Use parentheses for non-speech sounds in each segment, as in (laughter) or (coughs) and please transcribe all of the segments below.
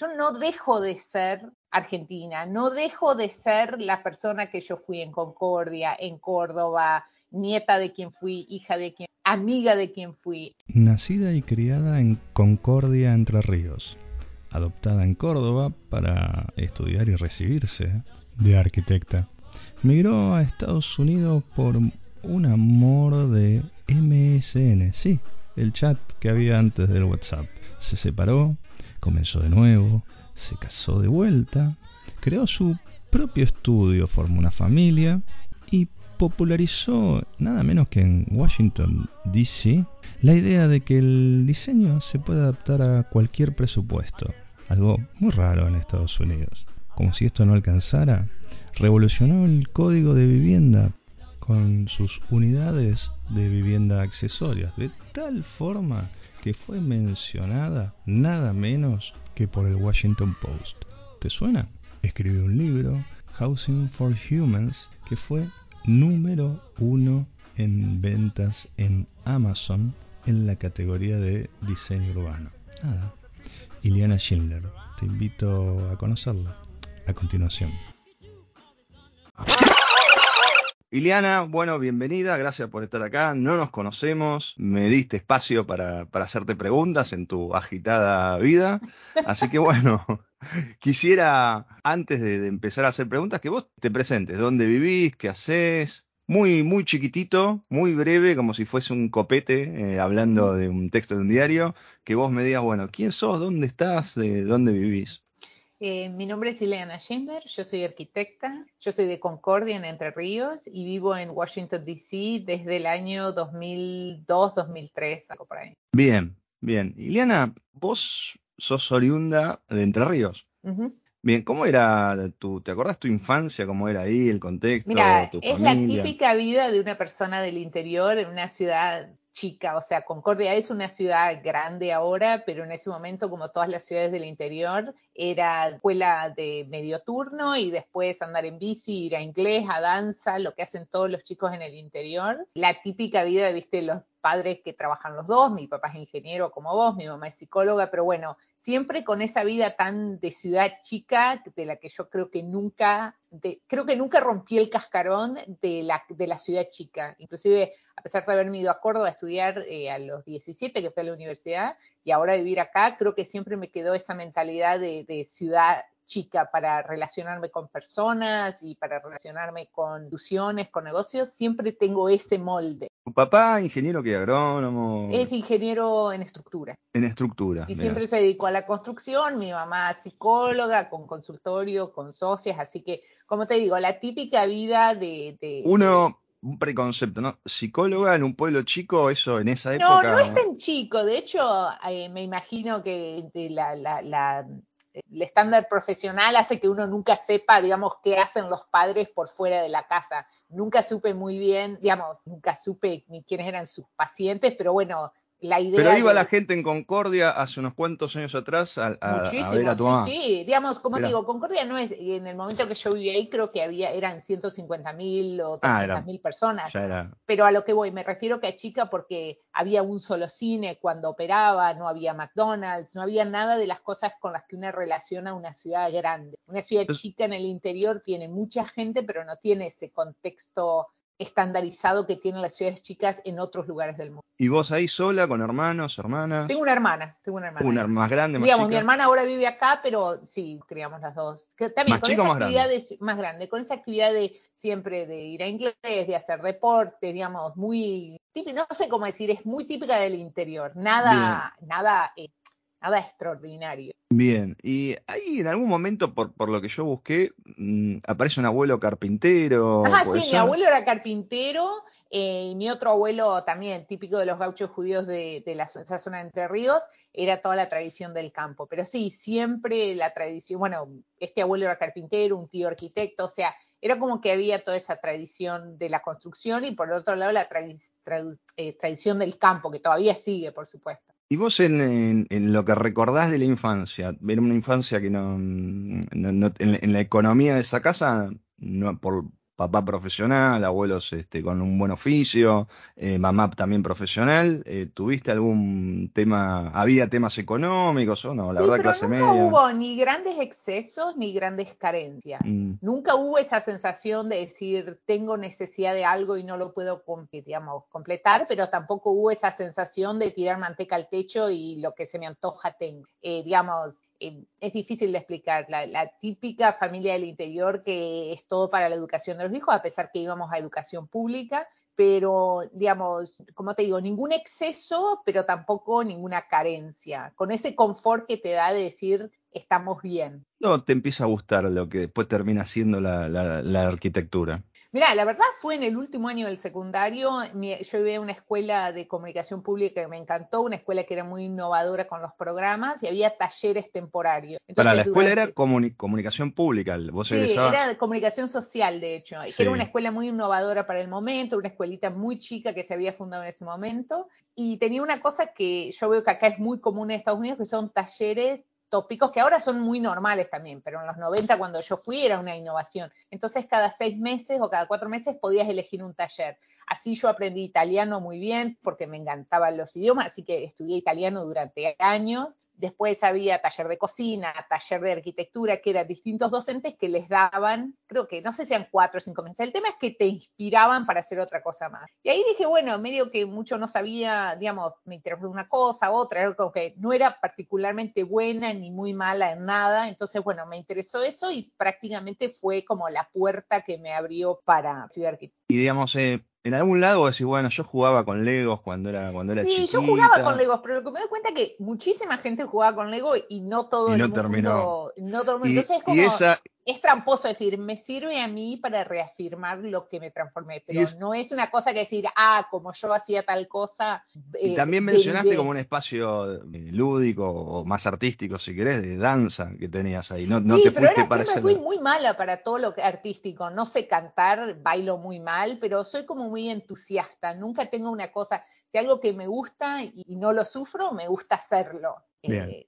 yo no dejo de ser argentina, no dejo de ser la persona que yo fui en Concordia, en Córdoba, nieta de quien fui, hija de quien, amiga de quien fui. Nacida y criada en Concordia, Entre Ríos, adoptada en Córdoba para estudiar y recibirse de arquitecta. Migró a Estados Unidos por un amor de MSN, sí, el chat que había antes del WhatsApp. Se separó, comenzó de nuevo, se casó de vuelta, creó su propio estudio, formó una familia y popularizó nada menos que en Washington, D.C., la idea de que el diseño se puede adaptar a cualquier presupuesto, algo muy raro en Estados Unidos. Como si esto no alcanzara, revolucionó el código de vivienda con sus unidades de vivienda accesorias, de tal forma que fue mencionada nada menos que por el Washington Post. ¿Te suena? Escribió un libro, Housing for Humans, que fue número uno en ventas en Amazon en la categoría de diseño urbano. Nada. Schindler. Te invito a conocerla a continuación. Iliana, bueno, bienvenida, gracias por estar acá. No nos conocemos, me diste espacio para, para hacerte preguntas en tu agitada vida. Así que bueno, (laughs) quisiera, antes de, empezar a hacer preguntas, que vos te presentes, dónde vivís, qué haces. Muy, muy chiquitito, muy breve, como si fuese un copete, eh, hablando de un texto de un diario, que vos me digas, bueno, ¿quién sos? ¿Dónde estás? ¿De dónde vivís? Eh, mi nombre es Ileana Schindler, yo soy arquitecta, yo soy de Concordia en Entre Ríos y vivo en Washington, D.C. desde el año 2002-2003, algo por ahí. Bien, bien. Ileana, vos sos oriunda de Entre Ríos. Bien, ¿cómo era tu, te acordás tu infancia, cómo era ahí, el contexto, Mira, es la típica vida de una persona del interior en una ciudad chica, o sea, Concordia es una ciudad grande ahora, pero en ese momento, como todas las ciudades del interior, era escuela de medio turno y después andar en bici, ir a inglés, a danza, lo que hacen todos los chicos en el interior. La típica vida, viste, los padres que trabajan los dos, mi papá es ingeniero como vos, mi mamá es psicóloga, pero bueno, siempre con esa vida tan de ciudad chica, de la que yo creo que nunca, creo que nunca rompí el cascarón de la, de la ciudad chica. Inclusive, a pesar de haberme ido a Córdoba a estudiar eh, a los 17, que fue a la universidad, y ahora vivir acá, creo que siempre me quedó esa mentalidad de, de ciudad chica para relacionarme con personas y para relacionarme con instituciones, con negocios, siempre tengo ese molde. ¿Tu papá, ingeniero que agrónomo? Es ingeniero en estructura. En estructura. Y siempre se dedicó a la construcción, mi mamá psicóloga, con consultorio, con socias, así que, como te digo, la típica vida de... de Uno un preconcepto, ¿no? Psicóloga en un pueblo chico, eso en esa época. No, no es tan chico. De hecho, eh, me imagino que la, la, la, el estándar profesional hace que uno nunca sepa, digamos, qué hacen los padres por fuera de la casa. Nunca supe muy bien, digamos, nunca supe ni quiénes eran sus pacientes, pero bueno, pero iba la gente en Concordia hace unos cuantos años atrás a, ver a tu mamá. Sí, sí, digamos, como digo, Concordia no es, en el momento que yo vivía ahí creo que había, eran 150 mil o 200 ah, mil personas. Pero a lo que voy, me refiero que a chica porque había un solo cine cuando operaba, no había McDonald's, no había nada de las cosas con las que uno relaciona una ciudad grande. Una ciudad chica en el interior tiene mucha gente, pero no tiene ese contexto estandarizado que tienen las ciudades chicas en otros lugares del mundo. ¿Y vos ahí sola, con hermanos, hermanas? Tengo una hermana, tengo una hermana. Una más grande, más Digamos, mi hermana ahora vive acá, pero sí, criamos las dos. también con esa actividad más grande, con esa actividad de siempre de ir a inglés, de hacer deporte, digamos, muy no sé cómo decir, es muy típica del interior, nada, nada eh, nada extraordinario. Bien, y ahí en algún momento, por, por lo que yo busqué, mm, aparece un abuelo carpintero. Ah, sí, mi abuelo era carpintero eh, y mi otro abuelo también, típico de los gauchos judíos de, de la, esa zona de Entre Ríos, era toda la tradición del campo. Pero sí, siempre la tradición, bueno, este abuelo era carpintero, un tío arquitecto, o sea, era como que había toda esa tradición de la construcción y por otro lado la eh, tradición del campo, que todavía sigue, por supuesto. Y vos en, lo que recordás de la infancia, ver una infancia que no, en, la economía de esa casa, no, por, papá profesional, abuelos este, con un buen oficio, eh, mamá también profesional. Eh, ¿Tuviste algún tema, había temas económicos o no? La verdad, clase nunca media. hubo ni grandes excesos ni grandes carencias. Mm. Nunca hubo esa sensación de decir, tengo necesidad de algo y no lo puedo digamos, completar, pero tampoco hubo esa sensación de tirar manteca al techo y lo que se me antoja tengo. Eh, digamos, eh, es difícil de explicar. La, típica familia del interior que es todo para la educación de los hijos, a pesar que íbamos a educación pública, pero digamos, como te digo, ningún exceso, pero tampoco ninguna carencia, con ese confort que te da de decir estamos bien. No, te empieza a gustar lo que después termina siendo la arquitectura. Mira, la verdad fue en el último año del secundario, yo iba a una escuela de comunicación pública que me encantó, una escuela que era muy innovadora con los programas y había talleres temporarios. Para la escuela era comunicación pública, vos Sí, era de comunicación social, de hecho. Era una escuela muy innovadora para el momento, una escuelita muy chica que se había fundado en ese momento y tenía una cosa que yo veo que acá es muy común en Estados Unidos, que son talleres tópicos que ahora son muy normales también, pero en los 90 cuando yo fui era una innovación. Entonces cada seis meses o cada cuatro meses podías elegir un taller. Así yo aprendí italiano muy bien porque me encantaban los idiomas, así que estudié italiano durante años Después había taller de cocina, taller de arquitectura, que eran distintos docentes que les daban, creo que no sé si eran cuatro o cinco meses. El tema es que te inspiraban para hacer otra cosa más. Y ahí dije, bueno, medio que mucho no sabía, digamos, me interesó una cosa, otra, era como que no era particularmente buena ni muy mala en nada. Entonces, bueno, me interesó eso y prácticamente fue como la puerta que me abrió para estudiar arquitectura. Y digamos, eh, en algún lado decís, bueno, yo jugaba con Legos cuando era, cuando era Sí, yo jugaba con Legos, pero lo que me doy cuenta es que muchísima gente jugaba con Lego y no todo el mundo. Terminó. No mundo. Entonces es como, esa, es tramposo decir, me sirve a mí para reafirmar lo que me transformé, pero no es una cosa que decir, ah, como yo hacía tal cosa. y eh, también mencionaste como un espacio eh, lúdico o más artístico, si querés, de danza que tenías ahí. No, sí, pero ahora siempre fui muy mala para todo lo que artístico. No sé cantar, bailo muy mal, pero soy como muy entusiasta. Nunca tengo una cosa, si algo que me gusta y no lo sufro, me gusta hacerlo. Eh,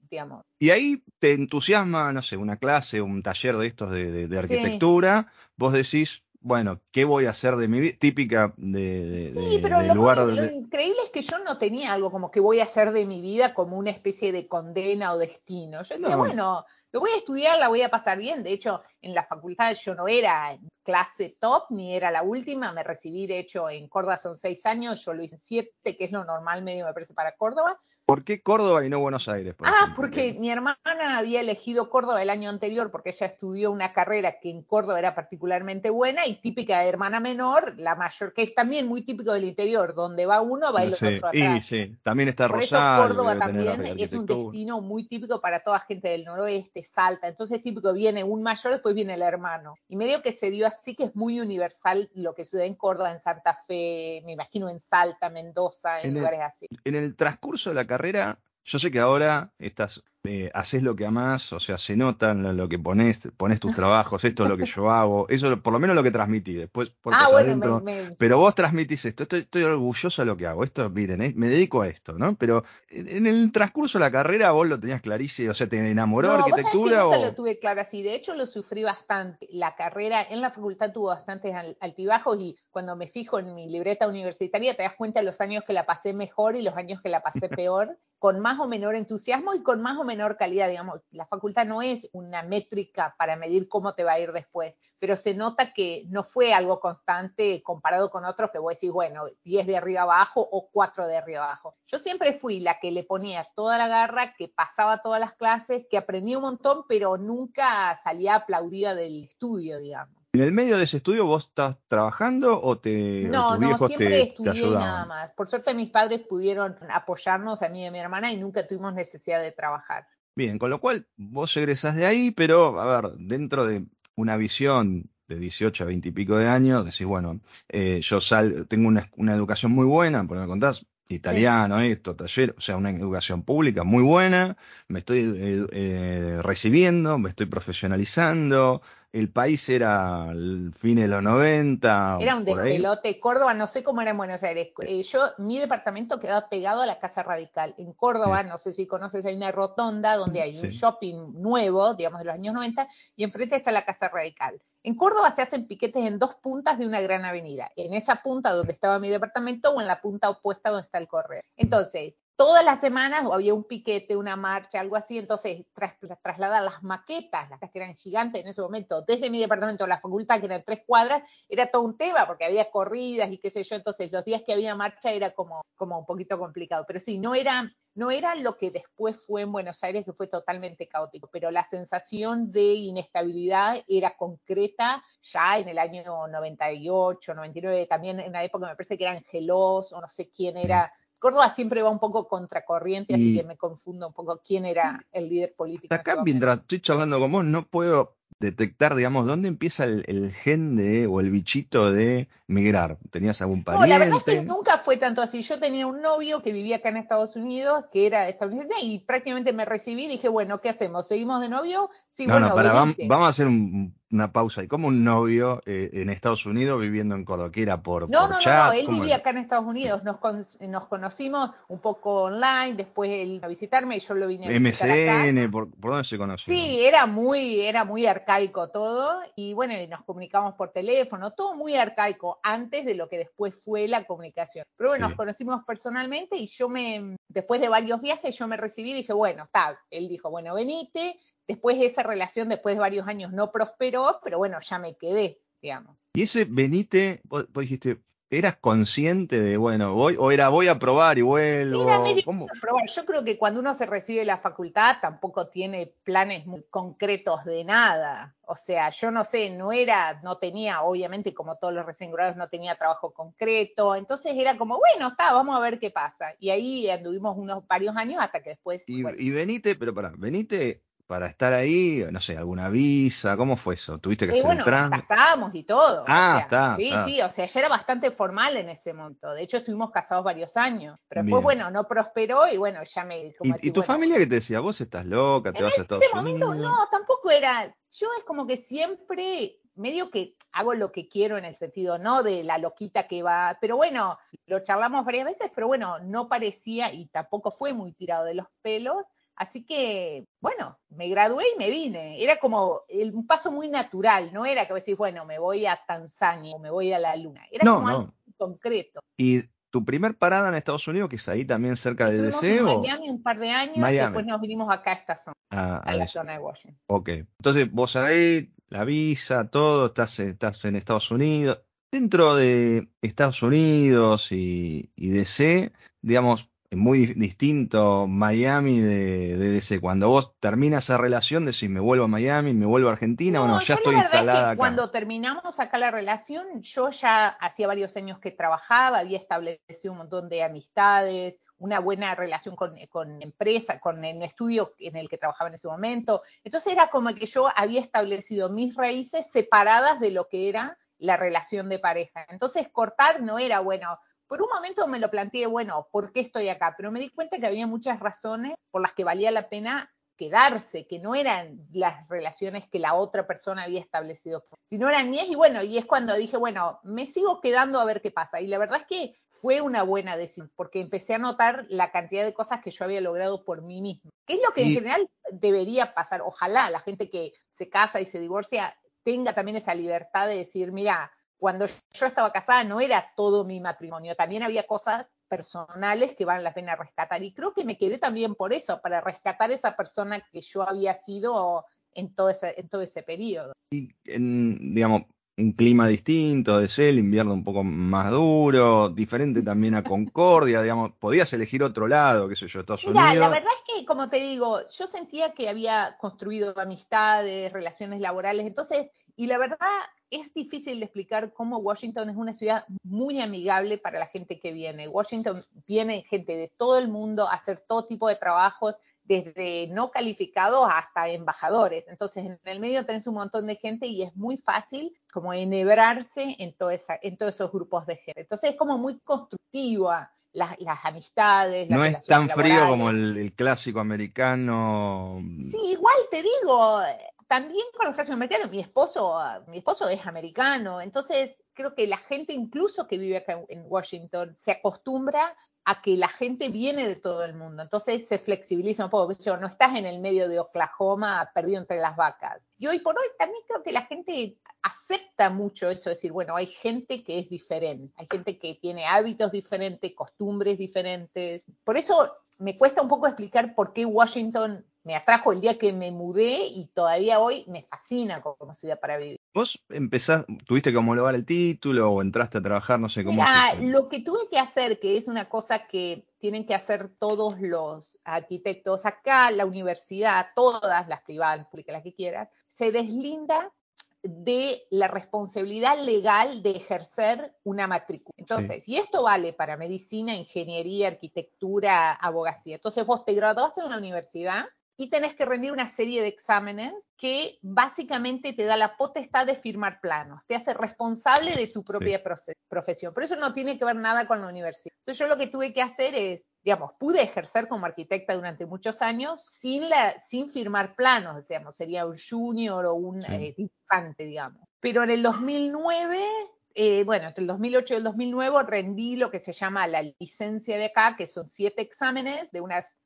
y ahí te entusiasma, no sé, una clase, un taller de estos de, arquitectura, vos decís, bueno, ¿qué voy a hacer de mi vida? Típica de, sí, pero lo, lugar lo increíble es que yo no tenía algo como que voy a hacer de mi vida como una especie de condena o destino. Yo decía, bueno, lo voy a estudiar, la voy a pasar bien. De hecho, en la facultad yo no era clase top ni era la última. Me recibí, de hecho, en Córdoba son seis años, yo lo hice siete, que es lo normal medio, me parece, para Córdoba. ¿Por qué Córdoba y no Buenos Aires? ah, porque mi hermana había elegido Córdoba el año anterior porque ella estudió una carrera que en Córdoba era particularmente buena y típica de hermana menor, la mayor, que es también muy típico del interior, donde va uno, va el otro atrás. Y sí, también está Por Rosario. Eso Córdoba también es un destino muy típico para toda gente del noroeste, Salta. Entonces típico viene un mayor, después viene el hermano. Y medio que se dio así que es muy universal lo que sucede en Córdoba, en Santa Fe, me imagino en Salta, Mendoza, en, lugares así. En el transcurso de la carrera, yo sé que ahora estás eh, haces lo que amás, o sea, se nota lo, que pones, pones tus trabajos, esto es lo que yo hago, eso por lo menos lo que transmití, después por ah, adentro, pero vos transmitís esto, estoy, orgulloso de lo que hago, esto, miren, eh, me dedico a esto, ¿no? Pero en el transcurso de la carrera vos lo tenías clarísimo, o sea, ¿te enamoró no, arquitectura? Vos o... lo tuve claro así, de hecho lo sufrí bastante, la carrera en la facultad tuvo bastantes altibajos y cuando me fijo en mi libreta universitaria te das cuenta de los años que la pasé mejor y los años que la pasé (laughs) peor, con más o menor entusiasmo y con más o menos menor calidad, digamos, la facultad no es una métrica para medir cómo te va a ir después, pero se nota que no fue algo constante comparado con otros que vos decís, bueno, 10 de arriba abajo o 4 de arriba abajo. Yo siempre fui la que le ponía toda la garra, que pasaba todas las clases, que aprendí un montón, pero nunca salía aplaudida del estudio, digamos. ¿En el medio de ese estudio vos estás trabajando o te No, no, siempre estudié nada más. Por suerte mis padres pudieron apoyarnos a mí y a mi hermana y nunca tuvimos necesidad de trabajar. Bien, con lo cual vos egresás de ahí, pero a ver, dentro de una visión de 18 a 20 y pico de años, decís, bueno, eh, yo sal, tengo una, una, educación muy buena, por me contás, italiano, esto, taller, o sea, una educación pública muy buena, me estoy eh, eh, recibiendo, me estoy profesionalizando, el país era el fin de los 90. Era un despelote. Córdoba, no sé cómo era en Buenos Aires. Eh, yo, mi departamento quedaba pegado a la Casa Radical. En Córdoba, no sé si conoces, hay una rotonda donde hay un shopping nuevo, digamos de los años 90, y enfrente está la Casa Radical. En Córdoba se hacen piquetes en dos puntas de una gran avenida, en esa punta donde estaba mi departamento o en la punta opuesta donde está el correo. Entonces, todas las semanas había un piquete, una marcha, algo así, entonces tras, trasladar las maquetas, las que eran gigantes en ese momento, desde mi departamento a la facultad, que eran tres cuadras, era todo un tema, porque había corridas y qué sé yo, entonces los días que había marcha era como, como un poquito complicado, pero sí, no era, no era lo que después fue en Buenos Aires, que fue totalmente caótico, pero la sensación de inestabilidad era concreta ya en el año 98, 99, también en la época me parece que era Angelos, o no sé quién era Córdoba siempre va un poco contracorriente, así que me confundo un poco quién era el líder político. Acá mientras estoy charlando con vos, no puedo detectar, digamos, dónde empieza el, gen de o el bichito de migrar. ¿Tenías algún pariente? No, la verdad es que nunca fue tanto así. Yo tenía un novio que vivía acá en Estados Unidos, que era estadounidense, y prácticamente me recibí y dije, bueno, ¿qué hacemos? ¿Seguimos de novio? Sí, bueno, no, para, vamos, a hacer una pausa. ¿Y como un novio eh, en Estados Unidos viviendo en Córdoba? ¿Que era por, no, no, no, él vivía acá en Estados Unidos. Nos, nos conocimos un poco online, después él a visitarme y yo lo vine a visitar MCN, ¿por, dónde se conoció? Sí, era muy, era muy arcaico todo y bueno, nos comunicamos por teléfono, todo muy arcaico antes de lo que después fue la comunicación. Pero bueno, nos conocimos personalmente y yo me, después de varios viajes, yo me recibí y dije, bueno, está, él dijo, bueno, venite, después esa relación, después de varios años, no prosperó, pero bueno, ya me quedé, digamos. Y ese venite, vos dijiste, ¿Eras consciente de, bueno, voy, o era voy a probar y vuelvo? ¿Cómo? probar. Yo creo que cuando uno se recibe de la facultad tampoco tiene planes muy concretos de nada. O sea, yo no sé, no era, no tenía, obviamente, como todos los recién graduados, no tenía trabajo concreto. Entonces era como, bueno, está, vamos a ver qué pasa. Y ahí anduvimos unos varios años hasta que después. Y, y venite, pero para, venite para estar ahí, no sé, alguna visa, ¿cómo fue eso? ¿Tuviste que hacer bueno, casamos y todo. Ah, está. Sí, sí, o sea, ya era bastante formal en ese momento. De hecho, estuvimos casados varios años. Pero después, bueno, no prosperó y bueno, ya me... ¿Y, tu familia qué te decía? ¿Vos estás loca? ¿Te vas a Estados ese momento, no, tampoco era... Yo es como que siempre medio que hago lo que quiero en el sentido, no de la loquita que va, pero bueno, lo charlamos varias veces, pero bueno, no parecía y tampoco fue muy tirado de los pelos, Así que, bueno, me gradué y me vine. Era como un paso muy natural, no era que decís, bueno, me voy a Tanzania o me voy a la Luna. Era como algo concreto. ¿Y tu primer parada en Estados Unidos, que es ahí también cerca de DC? En Miami un par de años y después nos vinimos acá a esta zona, ah, a, la zona de Washington. Ok, entonces vos ahí, la visa, todo, estás, estás en Estados Unidos. Dentro de Estados Unidos y, y DC, digamos, muy distinto Miami de, DC. Cuando vos terminas esa relación, decís, me vuelvo a Miami, me vuelvo a Argentina, bueno, ya estoy instalada acá. Cuando terminamos acá la relación, yo ya hacía varios años que trabajaba, había establecido un montón de amistades, una buena relación con, con empresa, con el estudio en el que trabajaba en ese momento. Entonces era como que yo había establecido mis raíces separadas de lo que era la relación de pareja. Entonces cortar no era, bueno, por un momento me lo planteé, bueno, ¿por qué estoy acá? Pero me di cuenta que había muchas razones por las que valía la pena quedarse, que no eran las relaciones que la otra persona había establecido, sino eran mías y bueno, y es cuando dije, bueno, me sigo quedando a ver qué pasa. Y la verdad es que fue una buena decisión, porque empecé a notar la cantidad de cosas que yo había logrado por mí misma, que es lo que en general debería pasar. Ojalá la gente que se casa y se divorcia tenga también esa libertad de decir, mira, cuando yo estaba casada no era todo mi matrimonio, también había cosas personales que valen la pena rescatar. Y creo que me quedé también por eso, para rescatar esa persona que yo había sido en todo ese, en todo ese periodo. Y en, digamos, un clima distinto, de ser el invierno un poco más duro, diferente (laughs) también a Concordia, digamos, podías elegir otro lado, qué sé yo, Estados Mira, La verdad es que, como te digo, yo sentía que había construido amistades, relaciones laborales, entonces, y la verdad es difícil de explicar cómo Washington es una ciudad muy amigable para la gente que viene. Washington viene gente de todo el mundo a hacer todo tipo de trabajos, desde no calificados hasta embajadores. Entonces, en el medio tenés un montón de gente y es muy fácil como enhebrarse en, en todos esos grupos de gente. Entonces, es como muy constructiva las, amistades. no es tan frío como el, clásico americano. Sí, igual te digo, también con los casos americanos, mi esposo, mi esposo es americano, entonces creo que la gente incluso que vive acá en Washington se acostumbra a que la gente viene de todo el mundo, entonces se flexibiliza un poco, yo no estás en el medio de Oklahoma perdido entre las vacas. Y hoy por hoy también creo que la gente acepta mucho eso, es decir, bueno, hay gente que es diferente, hay gente que tiene hábitos diferentes, costumbres diferentes. Por eso me cuesta un poco explicar por qué Washington me atrajo el día que me mudé y todavía hoy me fascina como ciudad para vivir. ¿Vos empezás, tuviste que homologar el título o entraste a trabajar, no sé cómo? Mira, lo que tuve que hacer, que es una cosa que tienen que hacer todos los arquitectos acá, la universidad, todas las privadas, las que quieras, se deslinda de la responsabilidad legal de ejercer una matrícula. Entonces, y esto vale para medicina, ingeniería, arquitectura, abogacía. Entonces, vos te graduaste en una universidad y tenés que rendir una serie de exámenes que básicamente te da la potestad de firmar planos, te hace responsable de tu propia profesión. Pero eso no tiene que ver nada con la universidad. Entonces yo lo que tuve que hacer es, digamos, pude ejercer como arquitecta durante muchos años sin, la, sin firmar planos, digamos, sería un junior o un eh, dibujante, digamos. Pero en el 2009 eh, bueno, entre el 2008 y el 2009 rendí lo que se llama la licencia de acá, que son siete exámenes de unas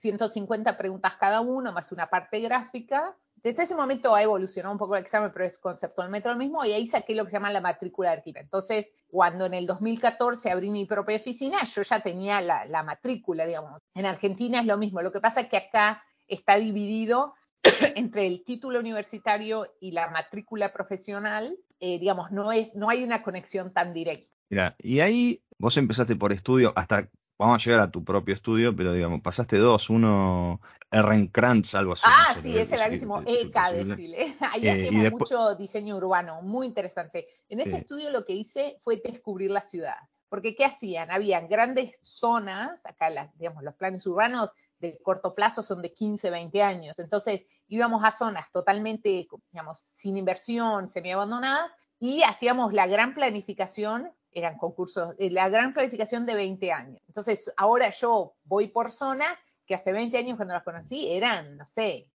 150 preguntas cada uno, más una parte gráfica. Desde ese momento ha evolucionado un poco el examen, pero es conceptualmente lo mismo, y ahí saqué lo que se llama la matrícula de arquitecto. Entonces, cuando en el 2014 abrí mi propia oficina, yo ya tenía la, la matrícula, digamos. En Argentina es lo mismo, lo que pasa es que acá está dividido (coughs) entre el título universitario y la matrícula profesional, eh, digamos, no, es, no hay una conexión tan directa. Mira, y ahí vos empezaste por estudio, hasta vamos a llegar a tu propio estudio, pero digamos, pasaste dos, uno Ehrenkrantz, algo así. Ah, sí, ese larguísimo, ECA, decirle. (laughs) Ahí eh, hacemos mucho diseño urbano, muy interesante. En ese estudio lo que hice fue descubrir la ciudad. Porque ¿qué hacían? Habían grandes zonas, acá las, digamos, los planes urbanos de corto plazo son de 15, 20 años. Entonces íbamos a zonas totalmente, digamos, sin inversión, semi-abandonadas, y hacíamos la gran planificación, eran concursos, eh, la gran planificación de 20 años. Entonces ahora yo voy por zonas que hace 20 años cuando las conocí eran, no sé,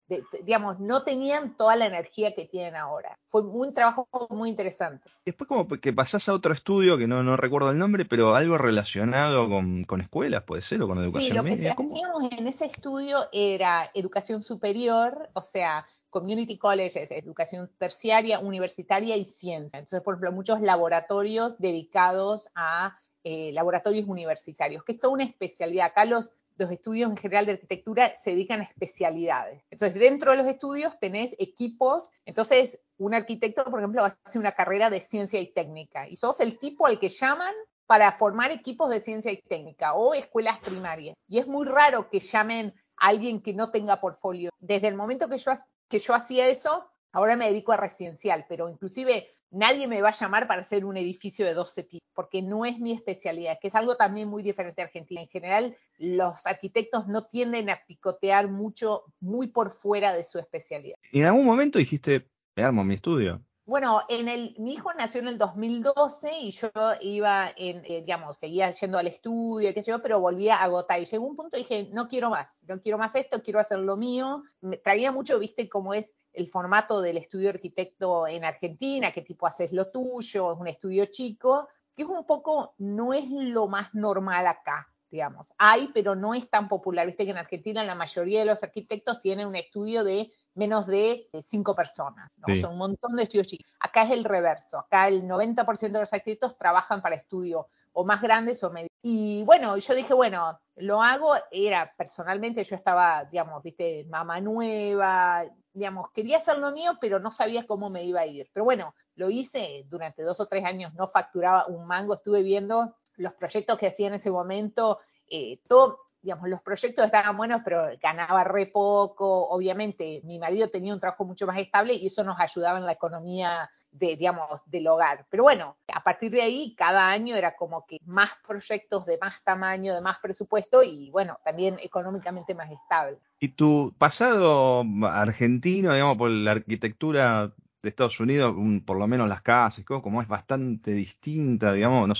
digamos, no tenían toda la energía que tienen ahora. Fue un trabajo muy interesante. Después como que pasás a otro estudio, que no, no recuerdo el nombre, pero algo relacionado con, con escuelas, puede ser, o con educación sí, lo que hacíamos en ese estudio era educación superior, o sea, community colleges, educación terciaria, universitaria y ciencia. Entonces, por ejemplo, muchos laboratorios dedicados a eh, laboratorios universitarios, que es toda una especialidad. Acá los los estudios en general de arquitectura se dedican a especialidades. Entonces, dentro de los estudios tenés equipos. Entonces, un arquitecto, por ejemplo, hacer una carrera de ciencia y técnica y sos el tipo al que llaman para formar equipos de ciencia y técnica o escuelas primarias. Y es muy raro que llamen a alguien que no tenga portfolio. Desde el momento que yo, que yo hacía eso, ahora me dedico a residencial, pero inclusive nadie me va a llamar para hacer un edificio de 12 pisos, porque no es mi especialidad, que es algo también muy diferente a Argentina. En general, los arquitectos no tienden a picotear mucho, muy por fuera de su especialidad. ¿Y en algún momento dijiste, me armo mi estudio? Bueno, en el, mi hijo nació en el 2012 y yo iba, en, eh, digamos, seguía yendo al estudio, qué sé yo, pero volvía a agotar. Y llegó un punto y dije, no quiero más, no quiero más esto, quiero hacer lo mío. Me traía mucho, viste, cómo es el formato del estudio arquitecto en Argentina, qué tipo haces lo tuyo, es un estudio chico, que es un poco, no es lo más normal acá, digamos. Hay, pero no es tan popular. Viste que en Argentina la mayoría de los arquitectos tienen un estudio de menos de cinco personas, ¿no? Son un montón de estudios chicos. Acá es el reverso, acá el 90% de los arquitectos trabajan para estudios o más grandes o medios. Y bueno, yo dije, bueno, lo hago, era personalmente, yo estaba, digamos, viste, mamá nueva, digamos, quería hacer lo mío, pero no sabía cómo me iba a ir. Pero bueno, lo hice durante dos o tres años, no facturaba un mango, estuve viendo los proyectos que hacía en ese momento, eh, todo, digamos, los proyectos estaban buenos, pero ganaba re poco. Obviamente, mi marido tenía un trabajo mucho más estable y eso nos ayudaba en la economía de, digamos, del hogar. Pero bueno, a partir de ahí, cada año era como que más proyectos de más tamaño, de más presupuesto y bueno, también económicamente más estable. ¿Y tu pasado argentino, digamos, por la arquitectura de Estados Unidos, por lo menos las casas, es bastante distinta, digamos, no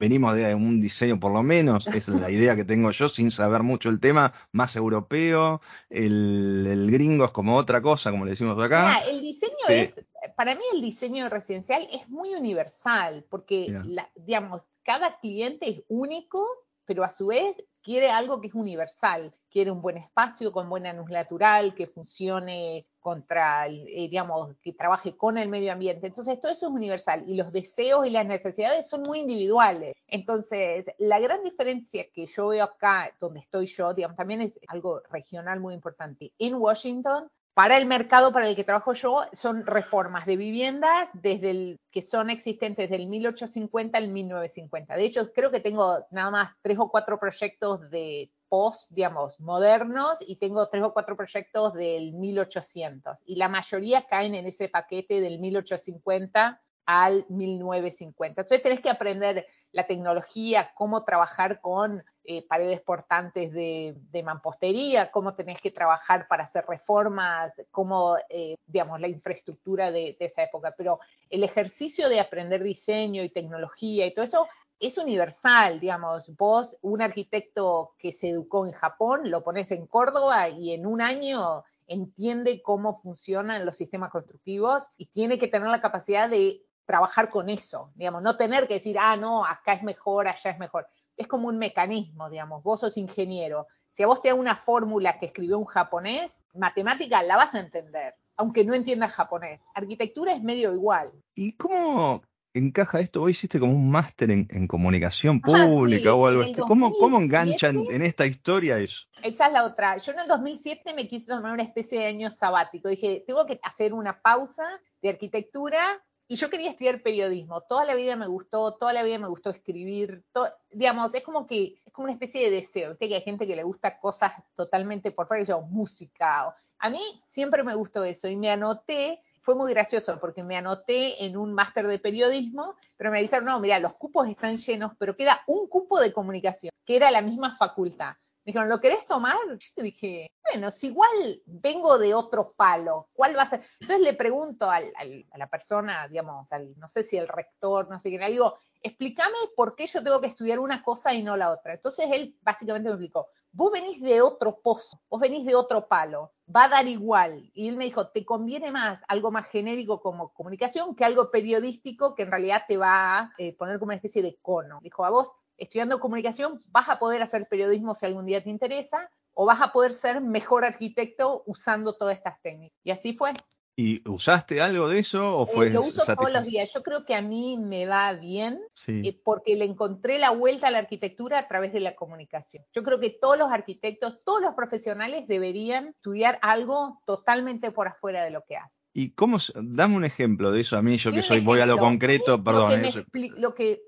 venimos de un diseño, por lo menos, es la (laughs) idea que tengo yo, sin saber mucho el tema, más europeo, el, gringo es como otra cosa, como le decimos acá. el diseño es, para mí el diseño residencial es muy universal, porque, digamos, cada cliente es único, pero a su vez quiere algo que es universal, quiere un buen espacio con buena luz natural, que funcione contra, eh, digamos, que trabaje con el medio ambiente. Entonces, todo eso es universal y los deseos y las necesidades son muy individuales. Entonces, la gran diferencia que yo veo acá, donde estoy yo, digamos, también es algo regional muy importante. En Washington, para el mercado para el que trabajo yo son reformas de viviendas desde que son existentes desde el 1850 al 1950. De hecho, creo que tengo nada más tres o cuatro proyectos de post, digamos, modernos y tengo tres o cuatro proyectos del 1800 y la mayoría caen en ese paquete del 1850 al 1950. Entonces tenés que aprender la tecnología, cómo trabajar con eh, paredes portantes de, mampostería, cómo tenés que trabajar para hacer reformas, cómo, eh, digamos, la infraestructura de, de, esa época. Pero el ejercicio de aprender diseño y tecnología y todo eso es universal, digamos. Vos, un arquitecto que se educó en Japón, lo pones en Córdoba y en un año entiende cómo funcionan los sistemas constructivos y tiene que tener la capacidad de trabajar con eso, digamos, no tener que decir, ah, no, acá es mejor, allá es mejor. Es como un mecanismo, digamos, vos sos ingeniero. Si a vos te da una fórmula que escribió un japonés, matemática la vas a entender, aunque no entiendas japonés. Arquitectura es medio igual. ¿Y cómo encaja esto? Vos hiciste como un máster en, comunicación pública o algo así. ¿Cómo, ¿Cómo enganchan en esta historia eso? Esa es la otra. Yo en el 2007 me quise tomar una especie de año sabático. Dije, tengo que hacer una pausa de arquitectura y yo quería estudiar periodismo. Toda la vida me gustó, toda la vida me gustó escribir. digamos, es como que es como una especie de deseo. Viste que hay gente que le gusta cosas totalmente por fuera, yo, música. A mí siempre me gustó eso y me anoté. Fue muy gracioso porque me anoté en un máster de periodismo, pero me dijeron, no, mira, los cupos están llenos, pero queda un cupo de comunicación, que era la misma facultad. Dijeron, ¿lo querés tomar? Yo dije, bueno, si igual vengo de otro palo, ¿cuál va a ser? Entonces le pregunto a la persona, digamos, al, no sé si el rector, no sé quién, le digo, explícame por qué yo tengo que estudiar una cosa y no la otra. Entonces él básicamente me explicó, vos venís de otro pozo, vos venís de otro palo, va a dar igual. Y él me dijo, te conviene más algo más genérico como comunicación que algo periodístico que en realidad te va a eh, poner como una especie de cono. Dijo, a vos estudiando comunicación vas a poder hacer periodismo si algún día te interesa o vas a poder ser mejor arquitecto usando todas estas técnicas. Y así fue. ¿Y usaste algo de eso o fue eh, Lo uso todos los días. Yo creo que a mí me va bien eh, porque le encontré la vuelta a la arquitectura a través de la comunicación. Yo creo que todos los arquitectos, todos los profesionales deberían estudiar algo totalmente por afuera de lo que hacen. ¿Y cómo? Dame un ejemplo de eso a mí, yo que soy, voy a lo concreto, perdón. lo que lo que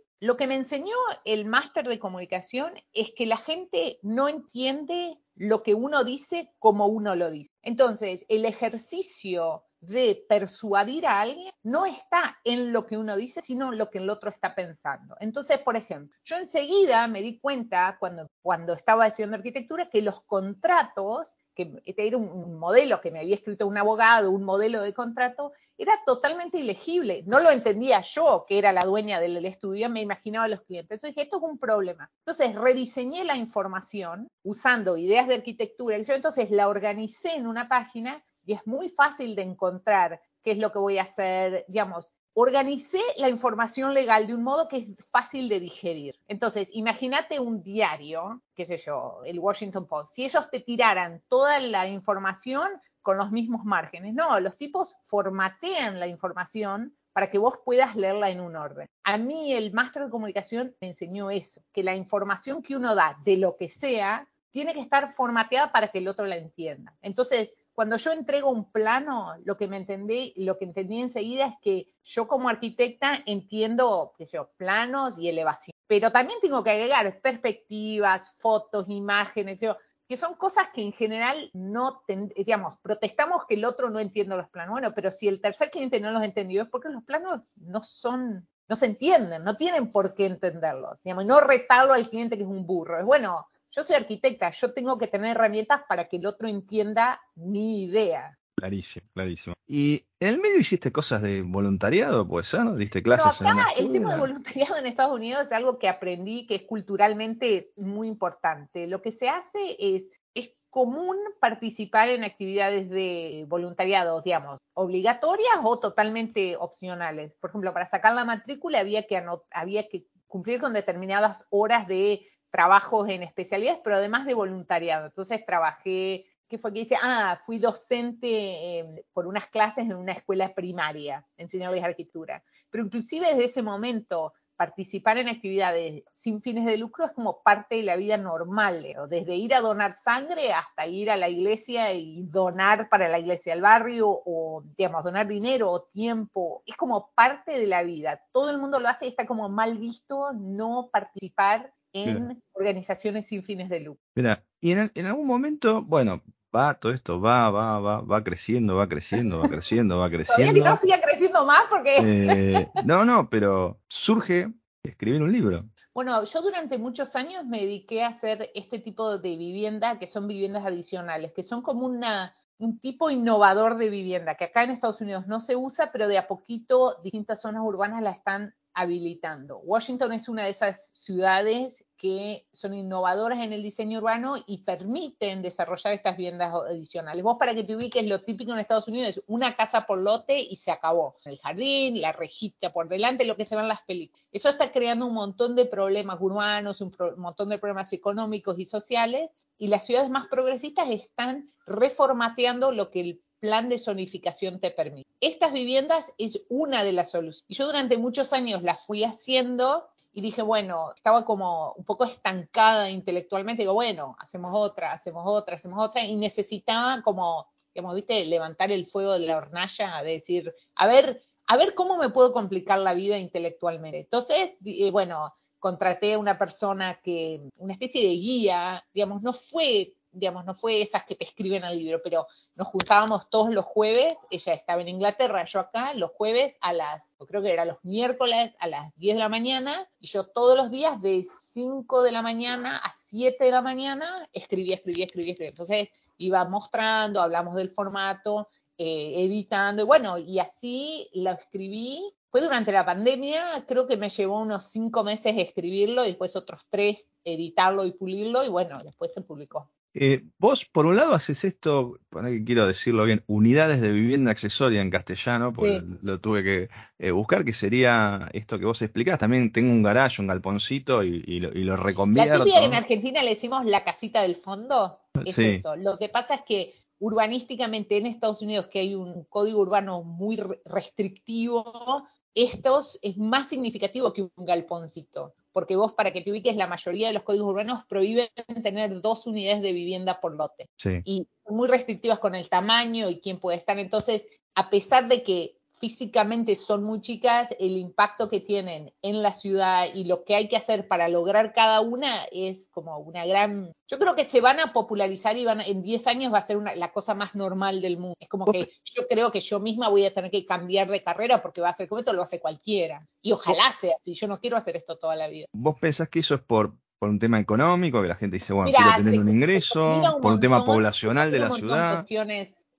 me enseñó el máster de comunicación es que la gente no entiende lo que uno dice como uno lo dice. Entonces, el ejercicio de persuadir a alguien no está en lo que uno dice, sino en lo que el otro está pensando. Entonces, por ejemplo, yo enseguida me di cuenta cuando, cuando estaba estudiando arquitectura que los contratos que este era un modelo que me había escrito un abogado, un modelo de contrato, era totalmente ilegible. No lo entendía yo, que era la dueña del estudio, me imaginaba a los clientes. Entonces dije, esto es un problema. Entonces rediseñé la información usando ideas de arquitectura. Entonces la organicé en una página y es muy fácil de encontrar qué es lo que voy a hacer, digamos, organicé la información legal de un modo que es fácil de digerir. Entonces, imagínate un diario, qué sé yo, el Washington Post, si ellos te tiraran toda la información con los mismos márgenes. No, los tipos formatean la información para que vos puedas leerla en un orden. A mí el máster de comunicación me enseñó eso, que la información que uno da de lo que sea tiene que estar formateada para que el otro la entienda. Entonces, cuando yo entrego un plano, lo que me entendí, lo que entendí enseguida es que yo como arquitecta entiendo, sé yo, planos y elevación, pero también tengo que agregar perspectivas, fotos, imágenes, que son cosas que en general no, digamos, protestamos que el otro no entiende los planos. Bueno, pero si el tercer cliente no los entendió es porque los planos no son, no se entienden, no tienen por qué entenderlos. Digamos, no retarlo al cliente que es un burro. Es bueno, yo soy arquitecta, yo tengo que tener herramientas para que el otro entienda mi idea. Clarísimo, clarísimo. ¿Y en el medio hiciste cosas de voluntariado, pues, ¿no? ¿Diste clases no, acá el tema de voluntariado en Estados Unidos es algo que aprendí que es culturalmente muy importante. Lo que se hace es, es común participar en actividades de voluntariado, digamos, obligatorias o totalmente opcionales. Por ejemplo, para sacar la matrícula había que, había que cumplir con determinadas horas de trabajos en especialidades, pero además de voluntariado. Entonces trabajé que fue que dice, ah, fui docente em, por unas clases en una escuela primaria, enseñarles arquitectura. Pero inclusive desde ese momento, participar en actividades sin fines de lucro es como parte de la vida normal, desde ir a donar sangre hasta ir a la iglesia y donar para la iglesia del barrio o, digamos, donar dinero o tiempo. Es como parte de la vida. Todo el mundo lo hace y está como mal visto no participar en organizaciones sin fines de lucro. Mira, y en, en, algún momento, bueno, va, todo esto va, va, va, va creciendo, va creciendo, va creciendo, va (laughs) creciendo. que no siga creciendo más porque... Eh, no, no, pero surge escribir un libro. Bueno, yo durante muchos años me dediqué a hacer este tipo de vivienda, que son viviendas adicionales, que son como una, un tipo innovador de vivienda, que acá en Estados Unidos no se usa, pero de a poquito distintas zonas urbanas la están habilitando. Washington es una de esas ciudades que son innovadoras en el diseño urbano y permiten desarrollar estas viviendas adicionales. Vos para que te ubiques, lo típico en Estados Unidos es una casa por lote y se acabó. El jardín, la rejita por delante, lo que se ve en las películas. Eso está creando un montón de problemas urbanos, un, un montón de problemas económicos y sociales y las ciudades más progresistas están reformateando lo que el plan de zonificación te permite. Estas viviendas es una de las soluciones. Y yo durante muchos años las fui haciendo y dije, bueno, estaba como un poco estancada intelectualmente, digo, bueno, hacemos otra, hacemos otra, hacemos otra, y necesitaba como, digamos, viste, levantar el fuego de la hornalla, de decir, a ver, a ver cómo me puedo complicar la vida intelectualmente. Entonces, eh, bueno, contraté a una persona que, una especie de guía, digamos, no fue digamos, no fue esas que te escriben al libro, pero nos juntábamos todos los jueves, ella estaba en Inglaterra, yo acá, los jueves a las, creo que era los miércoles a las 10 de la mañana, y yo todos los días de 5 de la mañana a 7 de la mañana escribía, escribía, escribía, escribía. Entonces iba mostrando, hablamos del formato, eh, editando, y bueno, y así lo escribí. Fue durante la pandemia, creo que me llevó unos cinco meses escribirlo, después otros tres editarlo y pulirlo, y bueno, después se publicó. Eh, vos, por un lado, haces esto, para que quiero decirlo bien, unidades de vivienda accesoria en castellano, porque lo tuve que eh, buscar, que sería esto que vos explicás. También tengo un garaje, un galponcito y, lo, y lo reconvierto. La típica en Argentina le decimos la casita del fondo, es eso. Lo que pasa es que urbanísticamente en Estados Unidos, que hay un código urbano muy restrictivo, estos es más significativo que un galponcito porque vos para que te ubiques, la mayoría de los códigos urbanos prohíben tener dos unidades de vivienda por lote. Y muy restrictivas con el tamaño y quién puede estar. Entonces, a pesar de que físicamente son muy chicas, el impacto que tienen en la ciudad y lo que hay que hacer para lograr cada una es como una gran... Yo creo que se van a popularizar y van en 10 años va a ser la cosa más normal del mundo. Es como que yo creo que yo misma voy a tener que cambiar de carrera porque va a ser como esto lo hace cualquiera. Y ojalá sea así, yo no quiero hacer esto toda la vida. ¿Vos pensás que eso es por por un tema económico, que la gente dice, bueno, quiero tener un ingreso, por un tema poblacional de la ciudad.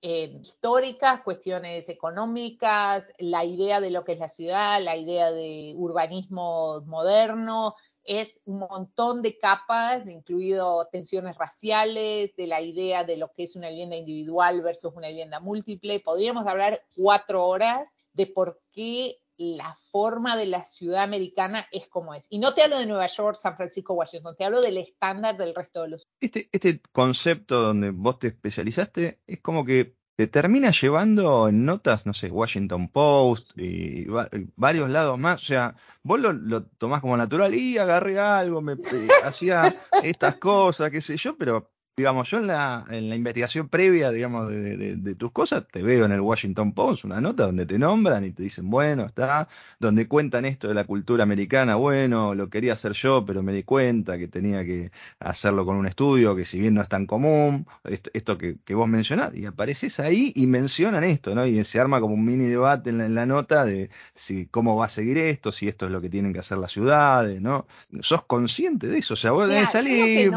Eh, históricas, cuestiones económicas, la idea de lo que es la ciudad, la idea de urbanismo moderno, es un montón de capas, incluido tensiones raciales, de la idea de lo que es una vivienda individual versus una vivienda múltiple. Podríamos hablar cuatro horas de por qué la forma de la ciudad americana es como es. Y no te hablo de Nueva York, San Francisco, Washington, te hablo del estándar del resto de los. Este, este concepto donde vos te especializaste es como que te termina llevando en notas, no sé, Washington Post y varios lados más. O sea, vos lo, lo, tomás como natural y agarré algo, me eh, hacía estas cosas, qué sé yo, pero digamos, yo en la, en la investigación previa, digamos, de, tus cosas, te veo en el Washington Post una nota donde te nombran y te dicen, bueno, está, donde cuentan esto de la cultura americana, bueno, lo quería hacer yo, pero me di cuenta que tenía que hacerlo con un estudio, que si bien no es tan común, esto, que, vos mencionás, y apareces ahí y mencionan esto, ¿no? Y se arma como un mini debate en la, nota de si cómo va a seguir esto, si esto es lo que tienen que hacer las ciudades, ¿no? ¿Sos consciente de eso? O sea, vos debes salir...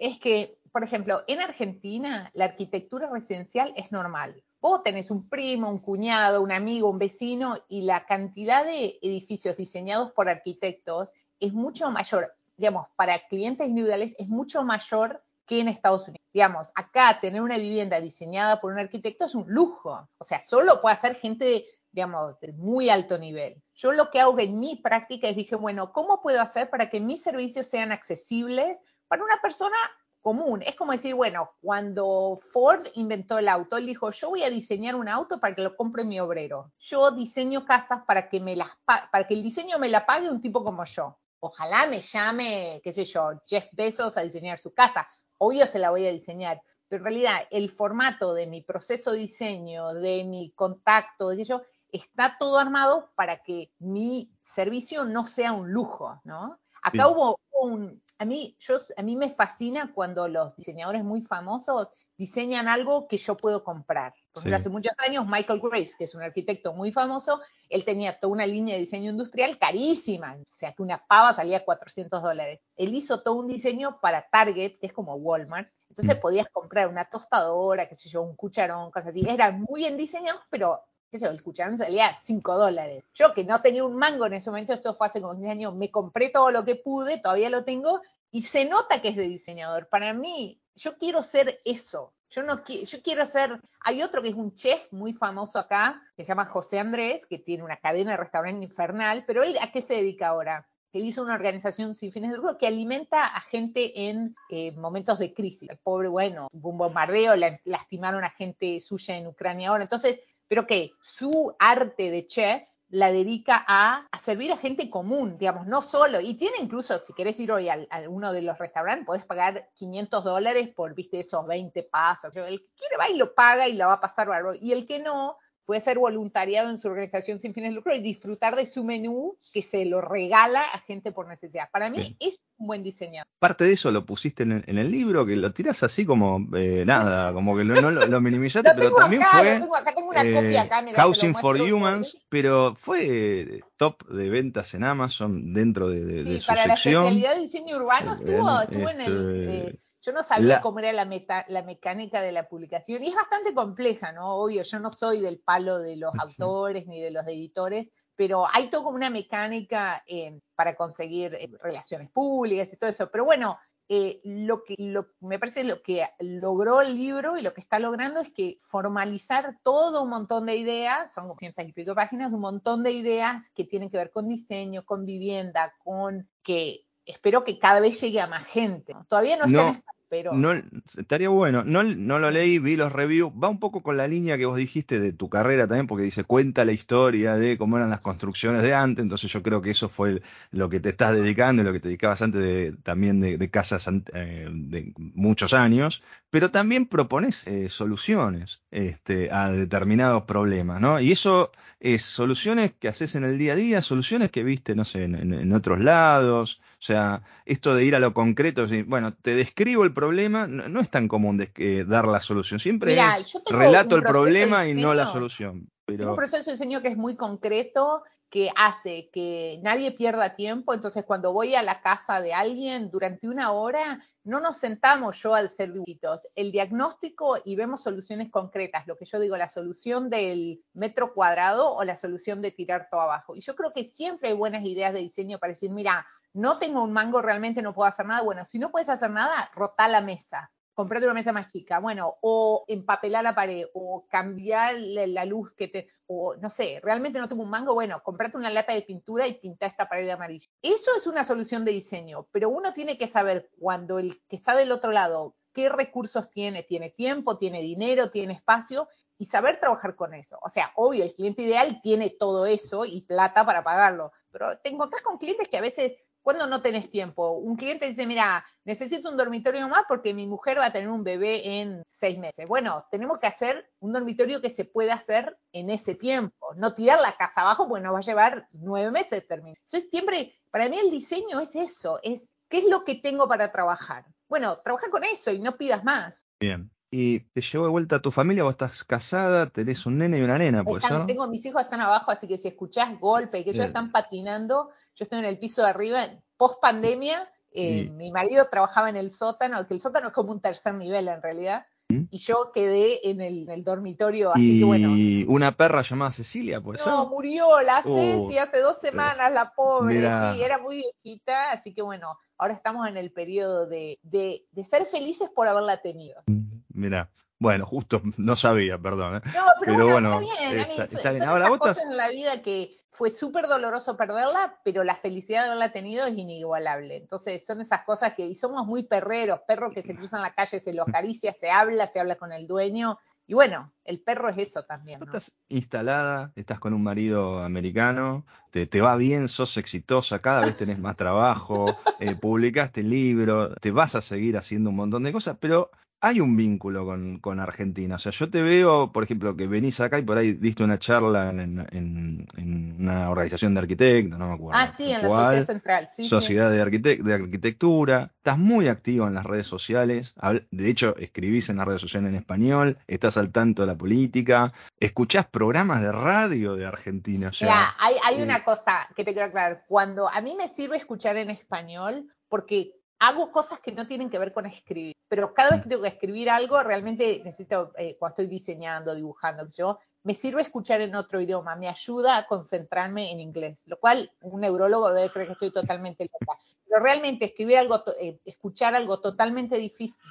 es que por ejemplo, en Argentina la arquitectura residencial es normal. vos tenés un primo, un cuñado, un amigo, un vecino y la cantidad de edificios diseñados por arquitectos es mucho mayor, digamos, para clientes individuales es mucho mayor que en Estados Unidos. Digamos, acá tener una vivienda diseñada por un arquitecto es un lujo. O sea, solo puede hacer gente, digamos, de muy alto nivel. Yo lo que hago en mi práctica es dije, bueno, ¿cómo puedo hacer para que mis servicios sean accesibles para una persona común? Es como decir, bueno, cuando Ford inventó el auto, él dijo, yo voy a diseñar un auto para que lo compre mi obrero. Yo diseño casas para que, me las para que el diseño me la pague un tipo como yo. Ojalá me llame, qué sé yo, Jeff Bezos a diseñar su casa obvio se la voy a diseñar, pero en realidad el formato de mi proceso de diseño, de mi contacto, de ello, está todo armado para que mi servicio no sea un lujo, ¿no? Acá hubo un, a mí, yo, a mí me fascina cuando los diseñadores muy famosos diseñan algo que yo puedo comprar. Por ejemplo, hace muchos años Michael Grace, que es un arquitecto muy famoso, él tenía toda una línea de diseño industrial carísima, o sea que una pava salía 400 dólares. Él hizo todo un diseño para Target, que es como Walmart, entonces mm. podías comprar una tostadora, qué sé yo, un cucharón, cosas así. Eran muy bien diseñados, pero el cucharón salía 5 dólares. Yo que no tenía un mango en ese momento, esto fue hace como 15 años, me compré todo lo que pude, todavía lo tengo, y se nota que es de diseñador. Para mí, yo quiero ser eso. Yo no yo quiero ser, hay otro que es un chef muy famoso acá, que se llama José Andrés, que tiene una cadena de restaurante infernal, pero él a qué se dedica ahora? Él hizo una organización sin fines de lucro que alimenta a gente en eh, momentos de crisis. El pobre, bueno, hubo un bombardeo, lastimaron a gente suya en Ucrania ahora. Entonces, pero que su arte de chef la dedica a, servir a gente común, digamos, no solo, y tiene incluso, si querés ir hoy a, uno de los restaurantes, podés pagar 500 dólares por, viste, esos 20 pasos. El que quiere va y lo paga y la va a pasar y el que no, puede ser voluntariado en su organización sin fines de lucro y disfrutar de su menú que se lo regala a gente por necesidad. Para mí es un buen diseño. Parte de eso lo pusiste en el, libro, que lo tiras así como eh, nada, como que no lo, minimizaste, pero también fue Housing for Humans, pero fue top de ventas en Amazon dentro de, de, sí, su para la especialidad de diseño urbano estuvo, estuvo en el... Este, eh, yo no sabía cómo era la, la, mecánica de la publicación y es bastante compleja, ¿no? Obvio, yo no soy del palo de los (laughs) autores ni de los editores, pero hay todo como una mecánica eh, para conseguir eh, relaciones públicas y todo eso. Pero bueno, eh, lo que lo, me parece lo que logró el libro y lo que está logrando es que formalizar todo un montón de ideas, son cientos y pico páginas, un montón de ideas que tienen que ver con diseño, con vivienda, con que espero que cada vez llegue a más gente. Todavía no, no está no, estaría bueno. No, no lo leí, vi los reviews. Va un poco con la línea que vos dijiste de tu carrera también, porque dice, cuenta la historia de cómo eran las construcciones de antes. Entonces yo creo que eso fue lo que te estás dedicando y lo que te dedicabas antes de, también de, casas eh, de muchos años. Pero también propones eh, soluciones este, a determinados problemas, ¿no? Y eso es soluciones que haces en el día a día, soluciones que viste, no sé, en otros lados. O sea, esto de ir a lo concreto, bueno, te describo el problema, no, es tan común de, dar la solución. Siempre es relato el problema y no la solución. Pero... un proceso de diseño que es muy concreto, que hace que nadie pierda tiempo. Entonces, cuando voy a la casa de alguien durante una hora, no nos sentamos yo al ser dibujitos. El diagnóstico y vemos soluciones concretas. Lo que yo digo, la solución del metro cuadrado o la solución de tirar todo abajo. Y yo creo que siempre hay buenas ideas de diseño para decir, mira, no tengo un mango, realmente no puedo hacer nada. Bueno, si no puedes hacer nada, rota la mesa, comprate una mesa más chica, bueno, o empapelar la pared, o cambiar la luz que te, o no sé, realmente no tengo un mango, bueno, comprate una lata de pintura y pinta esta pared de amarillo. Eso es una solución de diseño, pero uno tiene que saber cuando el que está del otro lado, qué recursos tiene, tiene tiempo, tiene dinero, tiene espacio, y saber trabajar con eso. O sea, obvio, el cliente ideal tiene todo eso y plata para pagarlo, pero te encontrás con clientes que a veces ¿Cuándo no tenés tiempo? Un cliente dice, mira, necesito un dormitorio más porque mi mujer va a tener un bebé en seis meses. Bueno, tenemos que hacer un dormitorio que se pueda hacer en ese tiempo, no tirar la casa abajo porque nos va a llevar nueve meses terminar. Entonces, siempre, para mí el diseño es eso, es qué es lo que tengo para trabajar. Bueno, trabaja con eso y no pidas más. Bien. ¿Y te llevó de vuelta a tu familia? ¿Vos estás casada? ¿Tenés un nene y una nena? Pues, Tengo mis hijos están abajo, así que si escuchás golpe y que ellos están patinando, yo estoy en el piso de arriba, post pandemia, eh, mi marido trabajaba en el sótano, que el sótano es como un tercer nivel en realidad, ¿Mm? y yo quedé en el, dormitorio, así que bueno. ¿Y una perra llamada Cecilia, pues? No, murió la oh, Ceci hace dos semanas, la pobre, sí, era muy viejita, así que bueno, ahora estamos en el periodo de, de, de ser felices por haberla tenido. Mira, bueno, justo (laughs) no sabía, perdón. ¿eh? No, pero, bueno, está bien. Está, bien. Ahora vos estás... en la vida que fue súper doloroso perderla, pero la felicidad de haberla tenido es inigualable. Entonces, son esas cosas que, y somos muy perreros, perros que se cruzan la calle, se lo acaricia, se habla, se habla con el dueño. Y bueno, el perro es eso también. ¿no? Estás instalada, estás con un marido americano, te, te, va bien, sos exitosa, cada vez tenés más trabajo, (laughs) eh, publicaste libro, te vas a seguir haciendo un montón de cosas, pero hay un vínculo con, Argentina. O sea, yo te veo, por ejemplo, que venís acá y por ahí diste una charla en, una organización de arquitectos, no me acuerdo. Ah, sí, en la Sociedad Central. Sí, Sociedad De, de Arquitectura. Estás muy activa en las redes sociales. De hecho, escribís en las redes sociales en español, estás al tanto de la política, escuchás programas de radio de Argentina. O hay, hay una eh, cosa que te quiero aclarar. Cuando a mí me sirve escuchar en español, porque hago cosas que no tienen que ver con escribir, pero cada vez que tengo que escribir algo, realmente necesito, eh, cuando estoy diseñando, dibujando, yo, me sirve escuchar en otro idioma, me ayuda a concentrarme en inglés, lo cual un neurólogo debe creer que estoy totalmente loca. Pero realmente escribir algo, eh, escuchar algo totalmente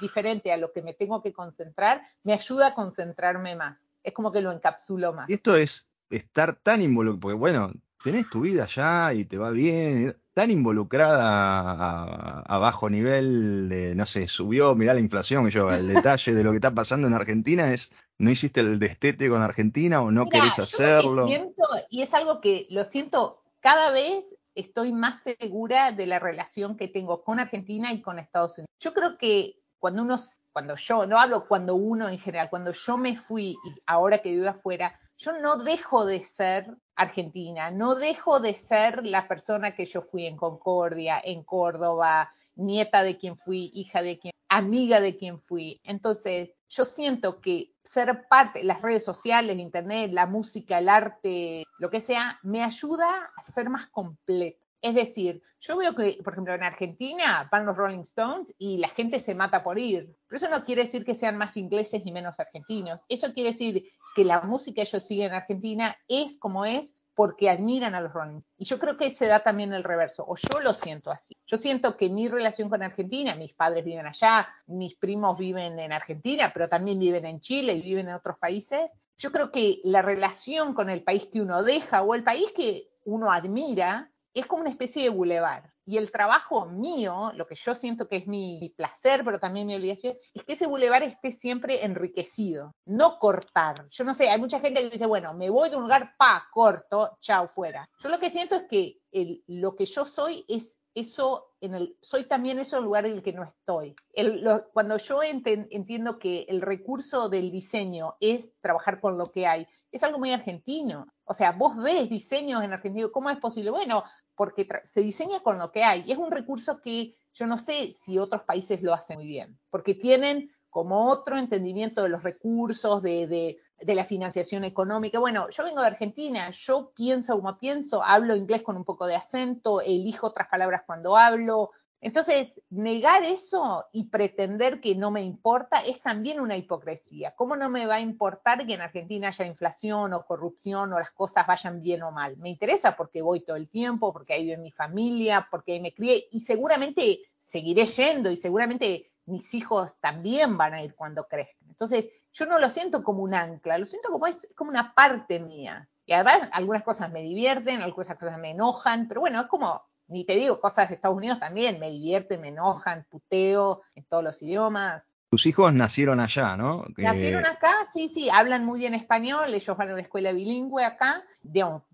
diferente a lo que me tengo que concentrar, me ayuda a concentrarme más. Es como que lo encapsulo más. Esto es estar tan involucrado, porque bueno, tenés tu vida ya y te va bien, tan involucrada a, bajo nivel de, no sé, subió, mirá la inflación, yo, el (laughs) detalle de lo que está pasando en Argentina es, no hiciste el destete con Argentina o no querés hacerlo. Siento, y es algo que lo siento, cada vez estoy más segura de la relación que tengo con Argentina y con Estados Unidos. Yo creo que cuando uno, cuando yo, no hablo cuando uno en general, cuando yo me fui y ahora que vivo afuera, yo no dejo de ser argentina, no dejo de ser la persona que yo fui en Concordia, en Córdoba, nieta de quien fui, hija de quien, amiga de quien fui. Entonces, yo siento que ser parte, las redes sociales, internet, la música, el arte, lo que sea, me ayuda a ser más completo. Es decir, yo veo que, por ejemplo, en Argentina van los Rolling Stones y la gente se mata por ir. Pero eso no quiere decir que sean más ingleses ni menos argentinos. Eso quiere decir que la música que ellos siguen en Argentina es como es porque admiran a los Rolling. Y yo creo que se da también el reverso, o yo lo siento así. Yo siento que mi relación con Argentina, mis padres viven allá, mis primos viven en Argentina, pero también viven en Chile y viven en otros países. Yo creo que la relación con el país que uno deja o el país que uno admira es como una especie de bulevar. Y el trabajo mío, lo que yo siento que es mi, placer, pero también mi obligación, es que ese bulevar esté siempre enriquecido, no cortar. Yo no sé, hay mucha gente que dice, bueno, me voy de un lugar, pa, corto, chao, fuera. Yo lo que siento es que lo que yo soy es eso, en el, soy también eso el lugar en el que no estoy. cuando yo entiendo que el recurso del diseño es trabajar con lo que hay, es algo muy argentino. O sea, vos ves diseños en Argentina, ¿cómo es posible? Bueno, porque se diseña con lo que hay y es un recurso que yo no sé si otros países lo hacen muy bien, porque tienen como otro entendimiento de los recursos, de, de, la financiación económica. Bueno, yo vengo de Argentina, yo pienso como pienso, hablo inglés con un poco de acento, elijo otras palabras cuando hablo, entonces, negar eso y pretender que no me importa es también una hipocresía. ¿Cómo no me va a importar que en Argentina haya inflación o corrupción o las cosas vayan bien o mal? Me interesa porque voy todo el tiempo, porque ahí vive mi familia, porque ahí me crié y seguramente seguiré yendo y seguramente mis hijos también van a ir cuando crezcan. Entonces, yo no lo siento como un ancla, lo siento como, es, como una parte mía. Y además, algunas cosas me divierten, algunas cosas me enojan, pero bueno, es como ni te digo, cosas de Estados Unidos también, me divierten, me enojan, puteo en todos los idiomas. Tus hijos nacieron allá, ¿no? Nacieron acá, sí, sí, hablan muy bien español, ellos van a una escuela bilingüe acá.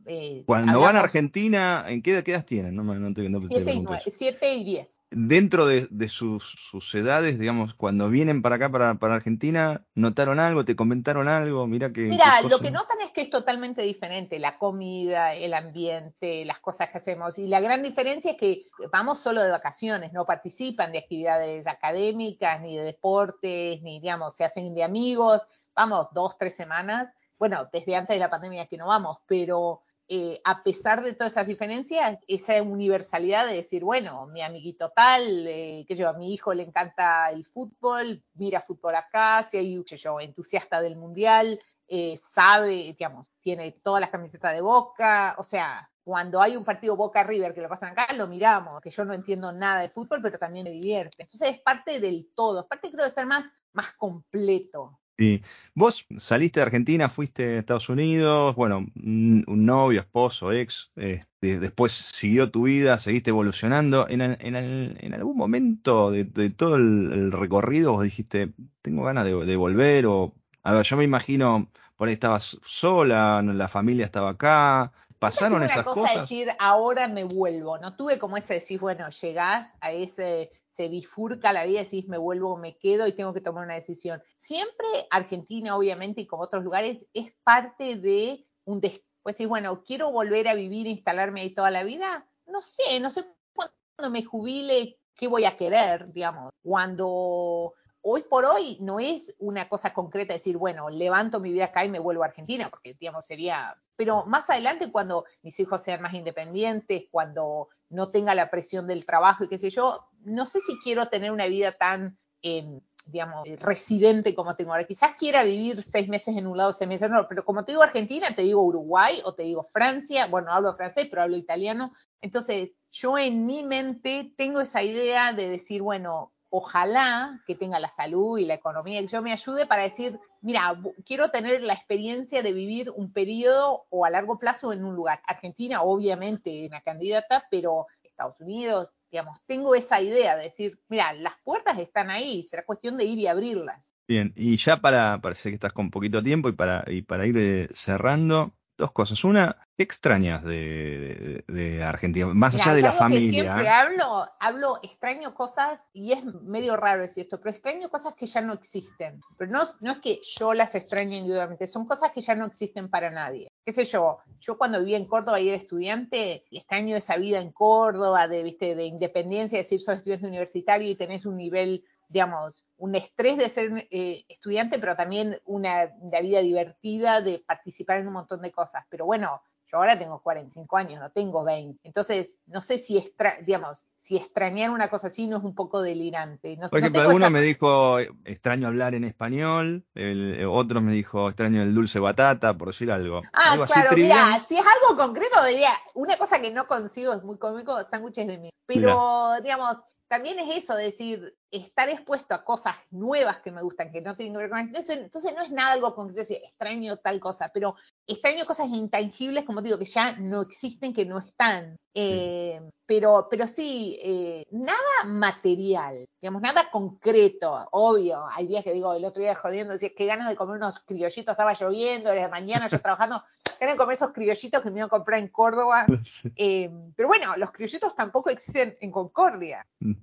Eh, Cuando van a Argentina, ¿en qué, edad tienen? No, no, no, siete, y siete y diez dentro de, sus, edades, digamos, cuando vienen para acá, para, Argentina, ¿notaron algo? ¿Te comentaron algo? Mira que. Mira, lo que notan es que es totalmente diferente, la comida, el ambiente, las cosas que hacemos. Y la gran diferencia es que vamos solo de vacaciones, no participan de actividades académicas, ni de deportes, ni, digamos, se hacen de amigos. Vamos dos, tres semanas. Bueno, desde antes de la pandemia que no vamos, pero eh, a pesar de todas esas diferencias, esa universalidad de decir, bueno, mi amiguito tal, eh, que yo, a mi hijo le encanta el fútbol, mira fútbol acá, si hay, que yo, entusiasta del mundial, eh, sabe, digamos, tiene todas las camisetas de Boca, o sea, cuando hay un partido Boca River que lo pasan acá, lo miramos, que yo no entiendo nada de fútbol, pero también me divierte. Entonces es parte del todo, es parte creo de ser más, más completo. Sí. Vos saliste de Argentina, fuiste a Estados Unidos, bueno, un novio, esposo, ex, este, después siguió tu vida, seguiste evolucionando. En, en, algún momento de, todo el, recorrido vos dijiste, tengo ganas de, volver o... A ver, yo me imagino, por ahí estabas sola, la familia estaba acá, pasaron esas cosa cosas. decir, ahora me vuelvo, no tuve como ese decir, bueno, llegás a ese se bifurca la vida y decís me vuelvo o me quedo y tengo que tomar una decisión. Siempre Argentina, obviamente, y como otros lugares, es parte de un después pues decís, bueno, quiero volver a vivir, instalarme ahí toda la vida. No sé, no sé cuándo me jubile, qué voy a querer, digamos. Cuando hoy por hoy no es una cosa concreta decir, bueno, levanto mi vida acá y me vuelvo a Argentina, porque, digamos, sería, pero más adelante cuando mis hijos sean más independientes, cuando no tenga la presión del trabajo y qué sé yo, no sé si quiero tener una vida tan, em, digamos, residente como tengo ahora. Quizás quiera vivir seis meses en un lado, seis meses en otro, pero como te digo Argentina, te digo Uruguay o te digo Francia, bueno, hablo francés, pero hablo italiano. Entonces, yo en mi mente tengo esa idea de decir, bueno, ojalá que tenga la salud y la economía que yo me ayude para decir, mira, quiero tener la experiencia de vivir un periodo o a largo plazo en un lugar. Argentina, obviamente, una candidata, pero Estados Unidos, digamos, tengo esa idea de decir, mira, las puertas están ahí, será cuestión de ir y abrirlas. Bien, y ya para, parece que estás con poquito tiempo y para, y para ir eh, cerrando, dos cosas. Una, ¿qué extrañas de, Argentina? Más allá de la familia. siempre hablo, hablo, extraño cosas, y es medio raro decir esto, pero extraño cosas que ya no existen. Pero no, no es que yo las extrañe individualmente, son cosas que ya no existen para nadie. ¿Qué sé yo? Yo cuando vivía en Córdoba y era estudiante, extraño esa vida en Córdoba, de, ¿viste? de independencia, decir, soy estudiante universitario y tenés un nivel digamos, un estrés de ser eh, estudiante, pero también una, vida divertida de participar en un montón de cosas. Pero bueno, yo ahora tengo 45 años, no tengo 20. Entonces, no sé si, digamos, si extrañar una cosa así no es un poco delirante. No, por ejemplo, uno me dijo, extraño hablar en español, el, otro me dijo, extraño el dulce batata, por decir algo. Ah, claro, mira, si es algo concreto, diría, una cosa que no consigo, es muy cómico, sándwiches de mí. Pero, digamos, también es eso, decir, estar expuesto a cosas nuevas que me gustan, que no tienen que ver con entonces, entonces no es nada algo concreto, decir, extraño tal cosa, pero extraño cosas intangibles, como digo, que ya no existen, que no están. Eh, pero, pero sí, eh, nada material, digamos, nada concreto, obvio. Hay días que digo, el otro día jodiendo, decía, qué ganas de comer unos criollitos, estaba lloviendo, desde mañana yo trabajando, de comer esos criollitos que me iban a comprar en Córdoba. (laughs) Eh, pero bueno, los criollitos tampoco existen en Concordia. Mm.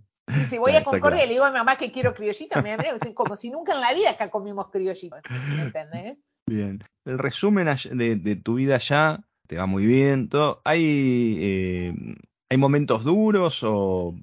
Si voy a Concordia y le digo a mi mamá que quiero criollitos, me da como si nunca en la vida acá comimos criollitos. ¿Me entendés? Bien. El resumen de, tu vida allá te va muy bien. Todo. Hay eh, ¿Hay momentos duros o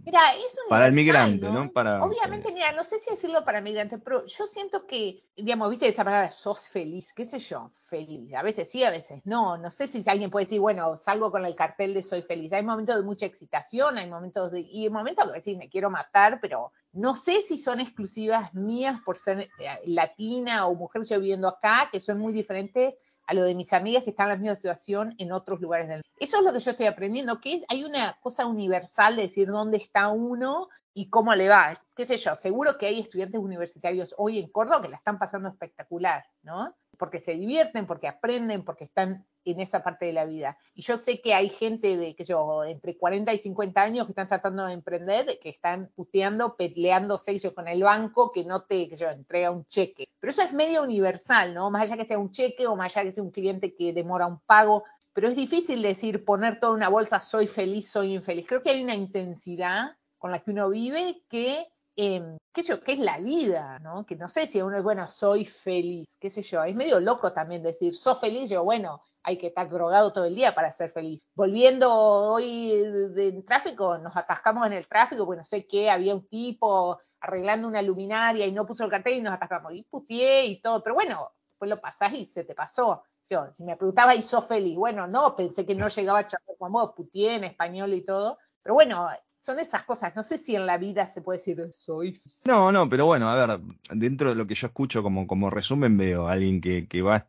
para el migrante, ¿no? Para, Obviamente, mira, no sé si decirlo para migrante, pero yo siento que, digamos, viste esa palabra, sos feliz, qué sé yo, feliz. A veces sí, a veces no. No sé si alguien puede decir, bueno, salgo con el cartel de soy feliz. Hay momentos de mucha excitación, hay momentos de, y hay momentos de decir, me quiero matar, pero no sé si son exclusivas mías por ser eh, latina o mujer yo viviendo acá, que son muy diferentes a lo de mis amigas que están en la misma situación en otros lugares del mundo. Eso es lo que yo estoy aprendiendo, que hay una cosa universal de decir dónde está uno y cómo le va. Qué sé yo, seguro que hay estudiantes universitarios hoy en Córdoba que la están pasando espectacular, ¿no? Porque se divierten, porque aprenden, porque están en esa parte de la vida. Y yo sé que hay gente de, que yo, entre 40 y 50 años que están tratando de emprender, que están puteando, peleando seis con el banco, que no te, que yo, entrega un cheque. Pero eso es medio universal, ¿no? Más allá que sea un cheque o más allá que sea un cliente que demora un pago. Pero es difícil decir, poner toda una bolsa, soy feliz, soy infeliz. Creo que hay una intensidad con la que uno vive que eh, qué qué es la vida, ¿no? Que no sé si uno es, bueno, soy feliz, qué sé yo, es medio loco también decir, soy feliz, yo, bueno, hay que estar drogado todo el día para ser feliz. Volviendo hoy del tráfico, nos atascamos en el tráfico, bueno, sé que había un tipo arreglando una luminaria y no puso el cartel y nos atascamos, y putié y todo, pero bueno, después lo pasás y se te pasó. Yo, si me preguntaba, ¿y sos feliz? Bueno, no, pensé que no llegaba a charlar con vos, putié en español y todo. Pero bueno, son esas cosas. No sé si en la vida se puede decir soy. No, no, pero bueno, a ver, dentro de lo que yo escucho como, como resumen, veo a alguien que, que va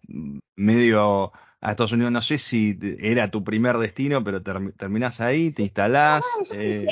medio a Estados Unidos. No sé si era tu primer destino, pero terminás ahí, te instalás. No, eh,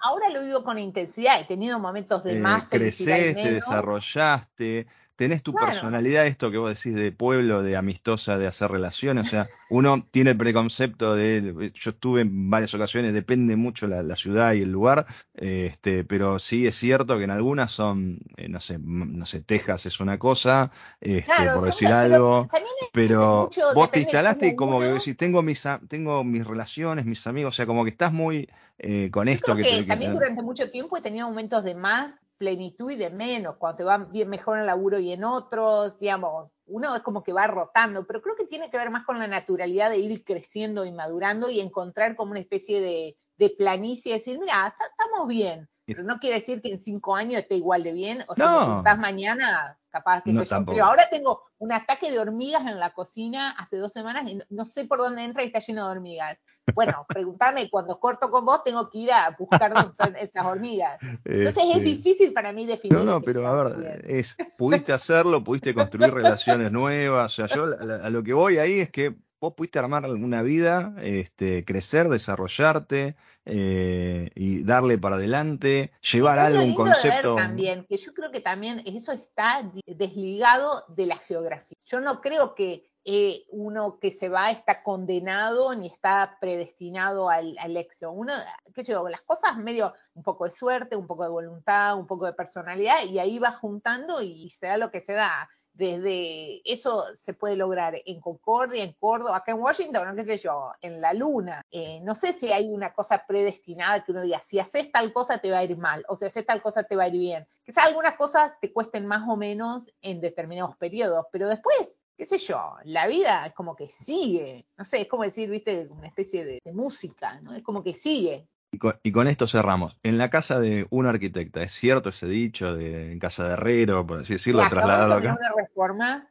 ahora lo vivo con intensidad. He tenido momentos de eh, más. Creces, te desarrollaste tenés tu personalidad, esto que vos decís de pueblo, de amistosa, de hacer relaciones, o sea, uno tiene el preconcepto de, yo estuve en varias ocasiones, depende mucho la, ciudad y el lugar, este, pero sí es cierto que en algunas son, eh, no sé, no sé, Texas es una cosa, este, por decir algo, pero, vos te instalaste y como que decís, tengo mis, tengo mis relaciones, mis amigos, o sea, como que estás muy eh, con esto. que, también durante mucho tiempo he tenido momentos de más plenitud y de menos, cuando te va bien mejor en el laburo y en otros, digamos, uno es como que va rotando, pero creo que tiene que ver más con la naturalidad de ir creciendo y madurando y encontrar como una especie de, de planicie y decir, mira, estamos bien, pero no quiere decir que en cinco años esté igual de bien, o sea, si estás mañana, capaz que no, yo. Pero ahora tengo un ataque de hormigas en la cocina hace dos semanas y no sé por dónde entra y está lleno de hormigas. Bueno, pregúntame, cuando corto con vos tengo que ir a buscar esas hormigas. Entonces es este, difícil para mí definir. No, no, pero a ver, es, pudiste hacerlo, pudiste construir relaciones nuevas. O sea, yo a, lo que voy ahí es que vos pudiste armar una vida, este, crecer, desarrollarte eh, y darle para adelante, llevar algo, un concepto. también, que yo creo que también eso está desligado de la geografía. Yo no creo que eh, uno que se va está condenado ni está predestinado al, al éxito. Uno, qué sé yo, las cosas medio, un poco de suerte, un poco de voluntad, un poco de personalidad, y ahí va juntando y se da lo que se da. Desde eso se puede lograr en Concordia, en Córdoba, acá en Washington, no qué sé yo, en la luna. Eh, no sé si hay una cosa predestinada que uno diga, si haces tal cosa te va a ir mal, o si haces tal cosa te va a ir bien. Quizás algunas cosas te cuesten más o menos en determinados periodos, pero después qué sé yo, la vida es como que sigue, no sé, es como decir, viste, una especie de, música, ¿no? Es como que sigue. Y con, esto cerramos. En la casa de un arquitecta, ¿es cierto ese dicho de en casa de herrero, por así decirlo, trasladado acá? una reforma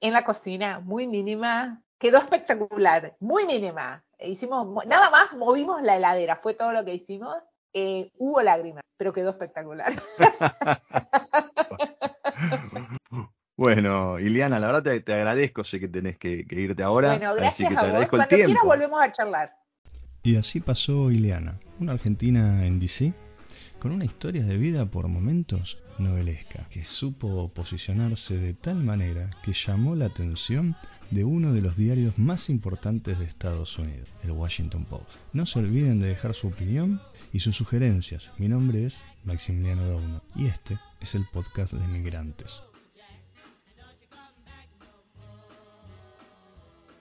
en la cocina muy mínima, quedó espectacular, muy mínima. Hicimos, nada más movimos la heladera, fue todo lo que hicimos. Eh, hubo lágrimas, pero quedó espectacular. (laughs) (laughs) Bueno, Iliana, la verdad te, agradezco, sé que tenés que, irte ahora. Bueno, gracias así que te agradezco el tiempo. Quieras volvemos a charlar. Y así pasó Ileana, una argentina en DC, con una historia de vida por momentos novelesca, que supo posicionarse de tal manera que llamó la atención de uno de los diarios más importantes de Estados Unidos, el Washington Post. No se olviden de dejar su opinión y sus sugerencias. Mi nombre es Maximiliano Dauno y este es el podcast de Migrantes.